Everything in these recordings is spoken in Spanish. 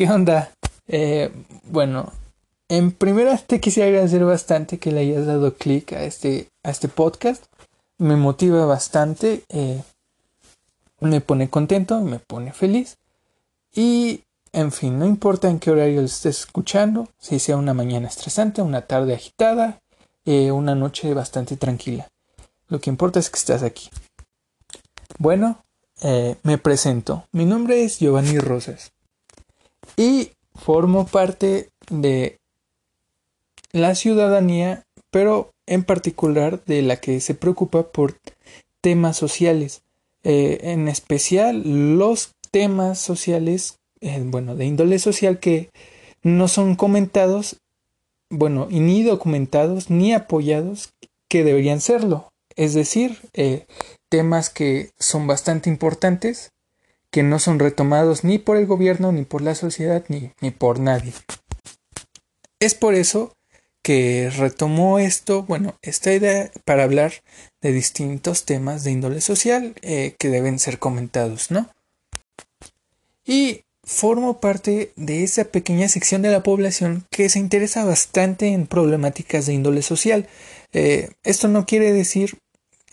¿Qué onda? Eh, bueno, en primera te quisiera agradecer bastante que le hayas dado clic a este, a este podcast. Me motiva bastante, eh, me pone contento, me pone feliz. Y, en fin, no importa en qué horario lo estés escuchando, si sea una mañana estresante, una tarde agitada, eh, una noche bastante tranquila. Lo que importa es que estás aquí. Bueno, me presento. Mi nombre es Giovanni Rosas y formo parte de la ciudadanía, pero en particular de la que se preocupa por temas sociales, eh, en especial los temas sociales, eh, bueno, de índole social que no son comentados, bueno, y ni documentados ni apoyados que deberían serlo. Es decir, eh, temas que son bastante importantes, que no son retomados ni por el gobierno, ni por la sociedad, ni, ni por nadie. Es por eso que retomó esto, bueno, esta idea para hablar de distintos temas de índole social eh, que deben ser comentados, ¿no? Y formo parte de esa pequeña sección de la población que se interesa bastante en problemáticas de índole social. Eh, esto no quiere decir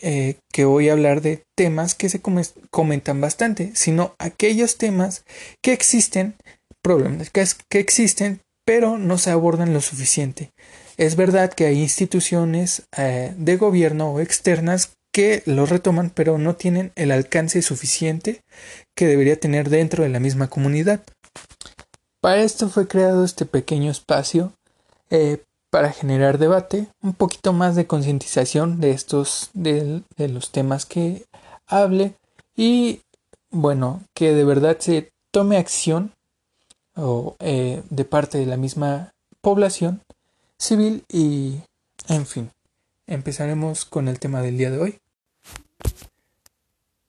eh, que voy a hablar de temas que se comentan bastante, sino aquellos temas que existen, problemas que, existen, pero no se abordan lo suficiente. Es verdad que hay instituciones eh, de gobierno o externas que lo retoman, pero no tienen el alcance suficiente que debería tener dentro de la misma comunidad. Para esto fue creado este pequeño espacio eh, para generar debate, un poquito más de concientización de estos, de, los temas que hable y bueno, que de verdad se tome acción o eh, de parte de la misma población civil y en fin, empezaremos con el tema del día de hoy.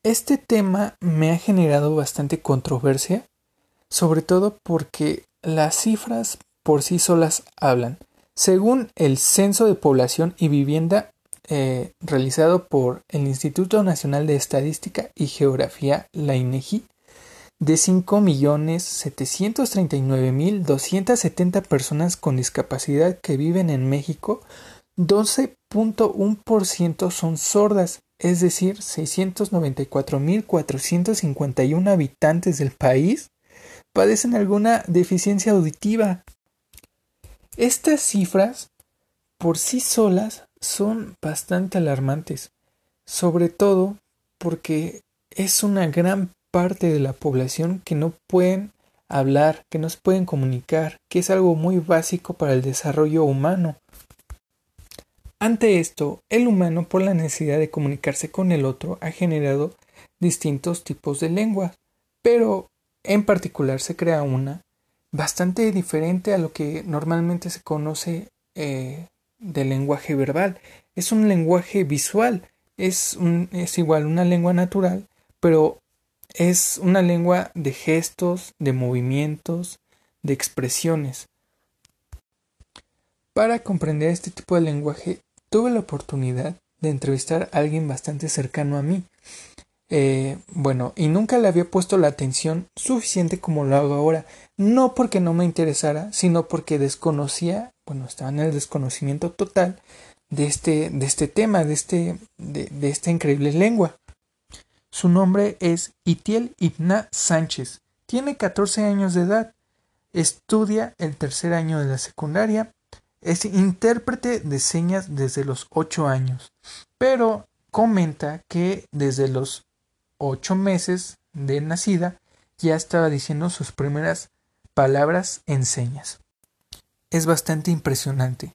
Este tema me ha generado bastante controversia, sobre todo porque las cifras por sí solas hablan. Según el Censo de Población y Vivienda eh, realizado por el Instituto Nacional de Estadística y Geografía, la INEGI, de 5.739.270 personas con discapacidad que viven en México, 12.1% son sordas, es decir, 694.451 habitantes del país padecen alguna deficiencia auditiva. Estas cifras por sí solas son bastante alarmantes, sobre todo porque es una gran parte de la población que no pueden hablar, que no se pueden comunicar, que es algo muy básico para el desarrollo humano. Ante esto, el humano, por la necesidad de comunicarse con el otro, ha generado distintos tipos de lenguas, pero en particular se crea una bastante diferente a lo que normalmente se conoce eh, del lenguaje verbal. Es un lenguaje visual, es, un, es igual una lengua natural, pero es una lengua de gestos, de movimientos, de expresiones. Para comprender este tipo de lenguaje, tuve la oportunidad de entrevistar a alguien bastante cercano a mí. Eh, bueno, y nunca le había puesto la atención suficiente como lo hago ahora, no porque no me interesara, sino porque desconocía, bueno, estaba en el desconocimiento total de este, de este tema, de, este, de, de esta increíble lengua. Su nombre es Itiel Ibna Sánchez. Tiene 14 años de edad. Estudia el tercer año de la secundaria. Es intérprete de señas desde los 8 años. Pero comenta que desde los 8 meses de nacida ya estaba diciendo sus primeras palabras en señas. Es bastante impresionante.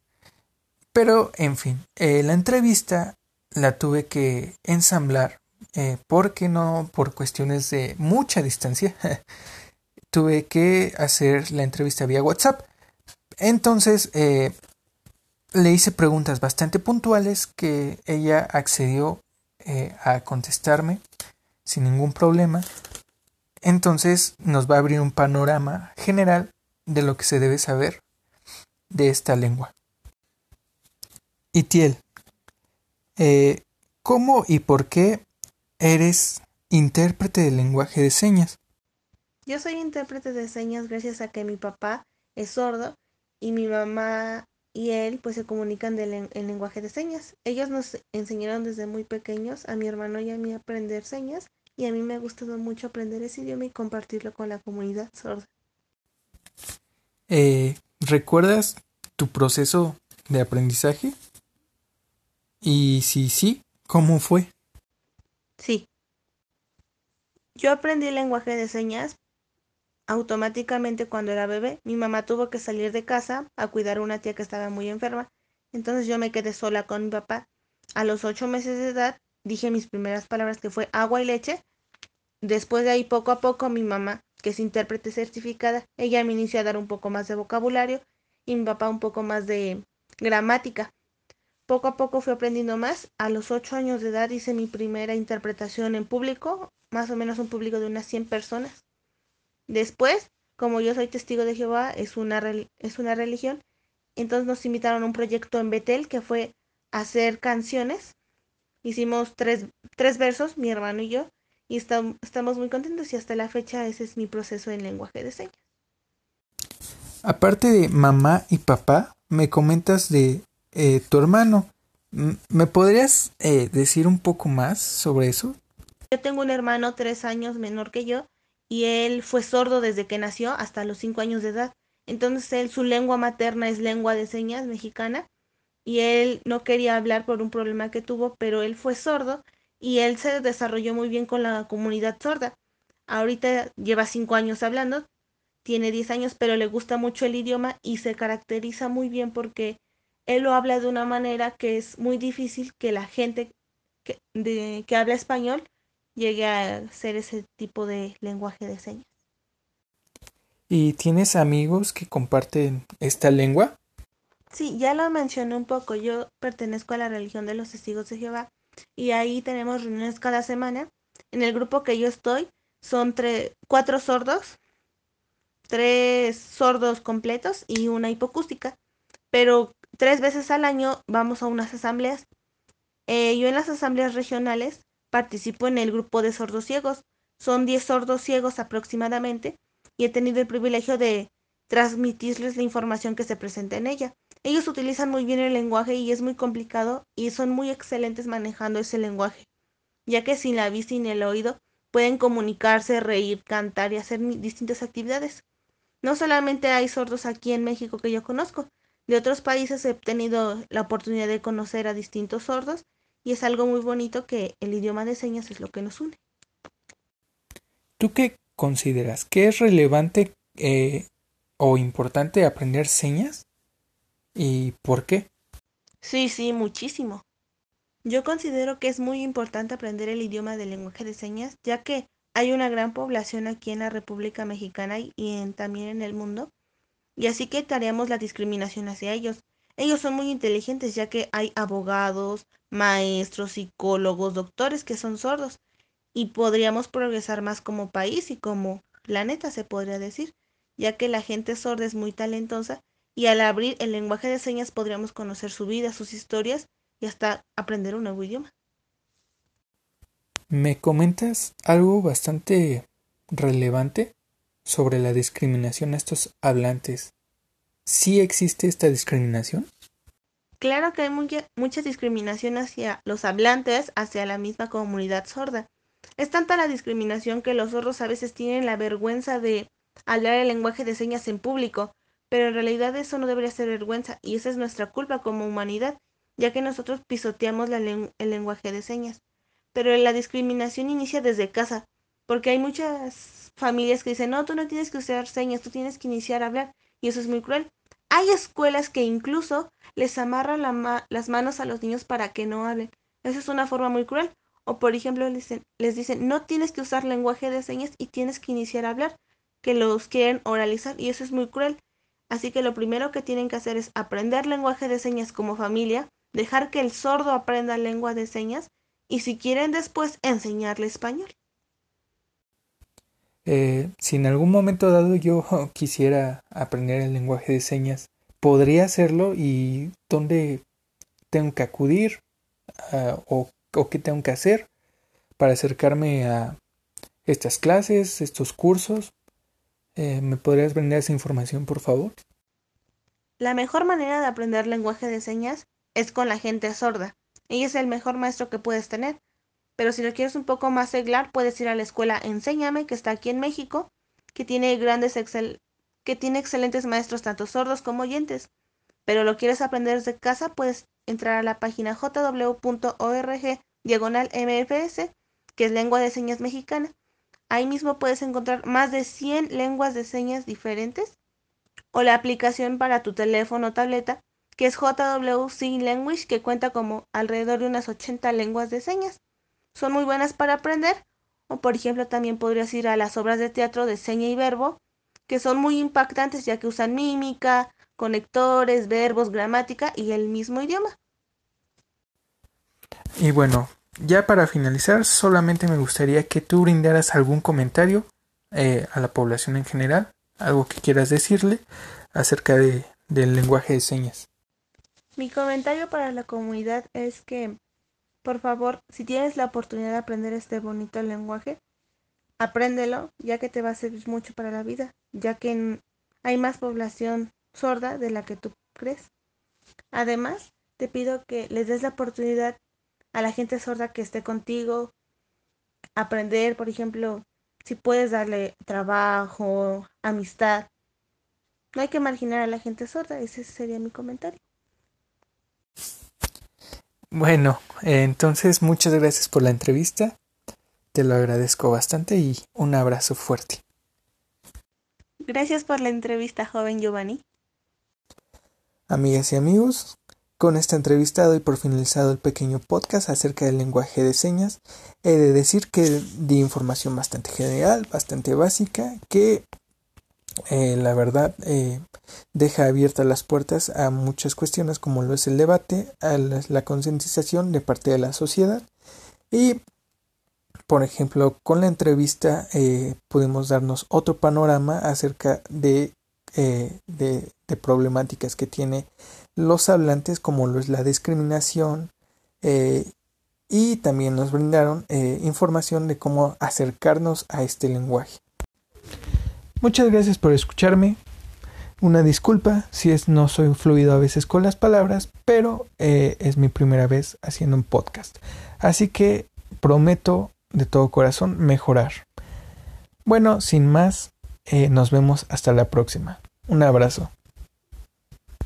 Pero, en fin, eh, la entrevista la tuve que ensamblar eh, porque no por cuestiones de mucha distancia tuve que hacer la entrevista vía WhatsApp. Entonces eh, le hice preguntas bastante puntuales que ella accedió a contestarme sin ningún problema. Entonces nos va a abrir un panorama general de lo que se debe saber de esta lengua. Itiel, ¿cómo y por qué eres intérprete del lenguaje de señas. Yo soy intérprete de señas gracias a que mi papá es sordo y mi mamá y él pues se comunican en lenguaje de señas. Ellos nos enseñaron desde muy pequeños a mi hermano y a mí a aprender señas y a mí me ha gustado mucho aprender ese idioma y compartirlo con la comunidad sorda. Eh, ¿Recuerdas tu proceso de aprendizaje? Y si sí, ¿cómo fue? Sí. Yo aprendí el lenguaje de señas automáticamente cuando era bebé. Mi mamá tuvo que salir de casa a cuidar a una tía que estaba muy enferma. Entonces yo me quedé sola con mi papá. A los ocho meses de edad dije mis primeras palabras que fue agua y leche. Después de ahí poco a poco mi mamá, que es intérprete certificada, ella me inició a dar un poco más de vocabulario y mi papá un poco más de gramática. Poco a poco fui aprendiendo más. A los ocho años de edad hice mi primera interpretación en público, más o menos un público de unas 100 personas. Después, como yo soy testigo de Jehová, es una, es una religión, entonces nos invitaron a un proyecto en Betel que fue hacer canciones. Hicimos tres, tres versos, mi hermano y yo, y estamos muy contentos y hasta la fecha ese es mi proceso en lenguaje de señas. Aparte de mamá y papá, me comentas de eh, tu hermano. ¿Me podrías eh, decir un poco más sobre eso? Yo tengo un hermano tres años menor que yo y él fue sordo desde que nació hasta los cinco años de edad. Entonces él, su lengua materna es lengua de señas mexicana y él no quería hablar por un problema que tuvo, pero él fue sordo y él se desarrolló muy bien con la comunidad sorda. Ahorita lleva cinco años hablando, tiene diez años, pero le gusta mucho el idioma y se caracteriza muy bien porque él lo habla de una manera que es muy difícil que la gente que, de, que habla español llegue a ser ese tipo de lenguaje de señas. ¿Y tienes amigos que comparten esta lengua? Sí, ya lo mencioné un poco. Yo pertenezco a la religión de los testigos de Jehová y ahí tenemos reuniones cada semana. En el grupo que yo estoy son cuatro sordos, tres sordos completos y una hipocústica. Pero tres veces al año vamos a unas asambleas. Eh, yo en las asambleas regionales participo en el grupo de sordos ciegos. Son 10 sordos ciegos aproximadamente y he tenido el privilegio de transmitirles la información que se presenta en ella. Ellos utilizan muy bien el lenguaje y es muy complicado y son muy excelentes manejando ese lenguaje, ya que sin la vista y el oído pueden comunicarse, reír, cantar y hacer distintas actividades. No solamente hay sordos aquí en México que yo conozco, de otros países he tenido la oportunidad de conocer a distintos sordos y es algo muy bonito que el idioma de señas es lo que nos une. ¿Tú qué consideras? ¿Qué es relevante eh, o importante aprender señas? ¿Y por qué? Sí, sí, muchísimo. Yo considero que es muy importante aprender el idioma del lenguaje de señas, ya que hay una gran población aquí en la República Mexicana y también en el mundo, y así que evitaríamos la discriminación hacia ellos. Ellos son muy inteligentes ya que hay abogados, maestros, psicólogos, doctores que son sordos y podríamos progresar más como país y como planeta se podría decir, ya que la gente sorda es muy talentosa y al abrir el lenguaje de señas podríamos conocer su vida, sus historias y hasta aprender un nuevo idioma. Me comentas algo bastante relevante sobre la discriminación a estos hablantes ¿sí existe esta discriminación? Claro que hay mucha, discriminación hacia los hablantes, hacia la misma comunidad sorda. Es tanta la discriminación que los sordos a veces tienen la vergüenza de hablar el lenguaje de señas en público, pero en realidad eso no debería ser vergüenza y esa es nuestra culpa como humanidad, ya que nosotros pisoteamos el lenguaje de señas. Pero la discriminación inicia desde casa, porque hay muchas familias que dicen, no, tú no tienes que usar señas, tú tienes que iniciar a hablar y eso es muy cruel. Hay escuelas que incluso les amarran las manos a los niños para que no hablen. Esa es una forma muy cruel. O por ejemplo les dicen, les dicen, no tienes que usar lenguaje de señas y tienes que iniciar a hablar, que los quieren oralizar y eso es muy cruel. Así que lo primero que tienen que hacer es aprender lenguaje de señas como familia, dejar que el sordo aprenda lengua de señas y si quieren después enseñarle español. Eh, si en algún momento dado yo quisiera aprender el lenguaje de señas, ¿podría hacerlo y dónde tengo que acudir ah, o, qué tengo que hacer para acercarme a estas clases, estos cursos Eh, ¿Me podrías brindar esa información, por favor? La mejor manera de aprender lenguaje de señas es con la gente sorda. Ella es el mejor maestro que puedes tener. Pero si lo quieres un poco más seglar, puedes ir a la escuela Enséñame, que está aquí en México, que tiene grandes excel que tiene excelentes maestros tanto sordos como oyentes. Pero lo quieres aprender desde casa, puedes entrar a la página jw.org diagonal MFS, que es lengua de señas mexicana. Ahí mismo puedes encontrar más de 100 lenguas de señas diferentes o la aplicación para tu teléfono o tableta, que es JW Sign Language, que cuenta como alrededor de unas 80 lenguas de señas. Son muy buenas para aprender, o por ejemplo también podrías ir a las obras de teatro de seña y verbo, que son muy impactantes ya que usan mímica, conectores, verbos, gramática y el mismo idioma. Y bueno, ya para finalizar, solamente me gustaría que tú brindaras algún comentario eh, a la población en general, algo que quieras decirle acerca de, del lenguaje de señas. Mi comentario para la comunidad es que, por favor, si tienes la oportunidad de aprender este bonito lenguaje, apréndelo, ya que te va a servir mucho para la vida, ya que hay más población sorda de la que tú crees. Además, te pido que les des la oportunidad a la gente sorda que esté contigo, aprender, por ejemplo, si puedes darle trabajo, amistad. No hay que marginar a la gente sorda, ese sería mi comentario. Bueno, entonces muchas gracias por la entrevista. Te lo agradezco bastante y un abrazo fuerte. Gracias por la entrevista, joven Giovanni. Amigas y amigos, con esta entrevista doy por finalizado el pequeño podcast acerca del lenguaje de señas. He de decir que di información bastante general, bastante básica, que eh, la verdad eh, deja abiertas las puertas a muchas cuestiones como lo es el debate, a la, concientización de parte de la sociedad y por ejemplo con la entrevista eh, pudimos darnos otro panorama acerca de, de problemáticas que tiene los hablantes como lo es la discriminación eh, y también nos brindaron eh, información de cómo acercarnos a este lenguaje. Muchas gracias por escucharme. Una disculpa si es no soy fluido a veces con las palabras, pero eh, es mi primera vez haciendo un podcast. Así que prometo de todo corazón mejorar. Bueno, sin más, nos vemos hasta la próxima. Un abrazo.